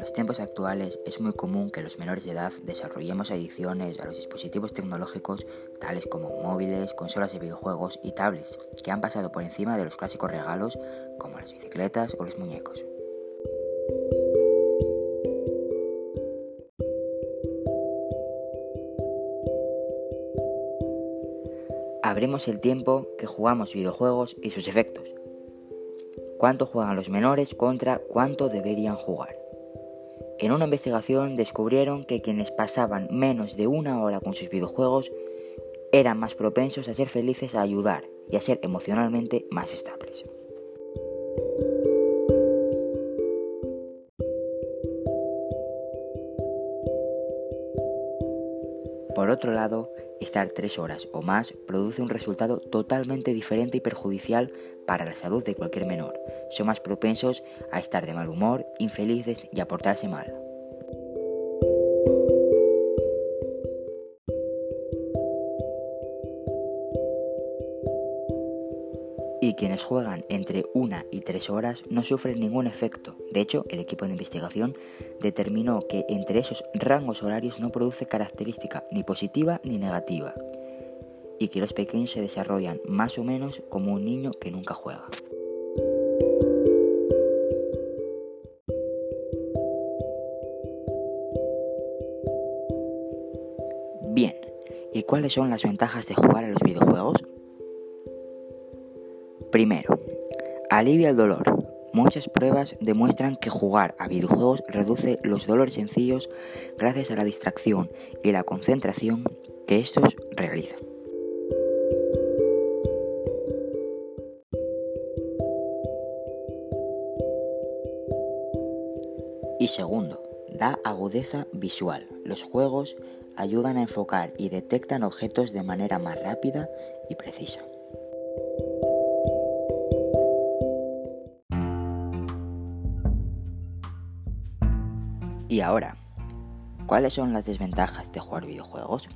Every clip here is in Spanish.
los tiempos actuales es muy común que los menores de edad desarrollemos adicciones a los dispositivos tecnológicos tales como móviles, consolas de videojuegos y tablets, que han pasado por encima de los clásicos regalos como las bicicletas o los muñecos. Abremos el tiempo que jugamos videojuegos y sus efectos. ¿Cuánto juegan los menores contra cuánto deberían jugar? En una investigación descubrieron que quienes pasaban menos de una hora con sus videojuegos eran más propensos a ser felices a ayudar y a ser emocionalmente más estables. Por otro lado, estar tres horas o más produce un resultado totalmente diferente y perjudicial para la salud de cualquier menor. Son más propensos a estar de mal humor, infelices y a portarse mal. Y quienes juegan entre una y tres horas no sufren ningún efecto. De hecho, el equipo de investigación determinó que entre esos rangos horarios no produce característica ni positiva ni negativa y que los pequeños se desarrollan más o menos como un niño que nunca juega. Bien, ¿y cuáles son las ventajas de jugar a los videojuegos? Primero, alivia el dolor. Muchas pruebas demuestran que jugar a videojuegos reduce los dolores sencillos gracias a la distracción y la concentración que estos realizan. Y segundo, da agudeza visual. Los juegos ayudan a enfocar y detectan objetos de manera más rápida y precisa. Y ahora, ¿cuáles son las desventajas de jugar videojuegos?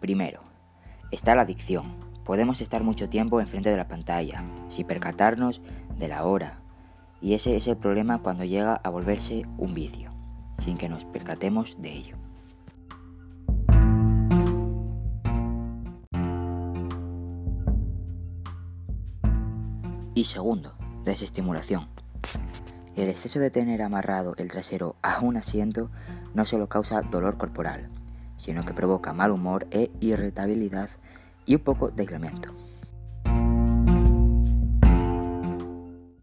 Primero, está la adicción. Podemos estar mucho tiempo enfrente de la pantalla, sin percatarnos de la hora. Y ese es el problema cuando llega a volverse un vicio, sin que nos percatemos de ello. Y segundo, desestimulación. El exceso de tener amarrado el trasero a un asiento no solo causa dolor corporal, sino que provoca mal humor e irritabilidad y un poco de aislamiento.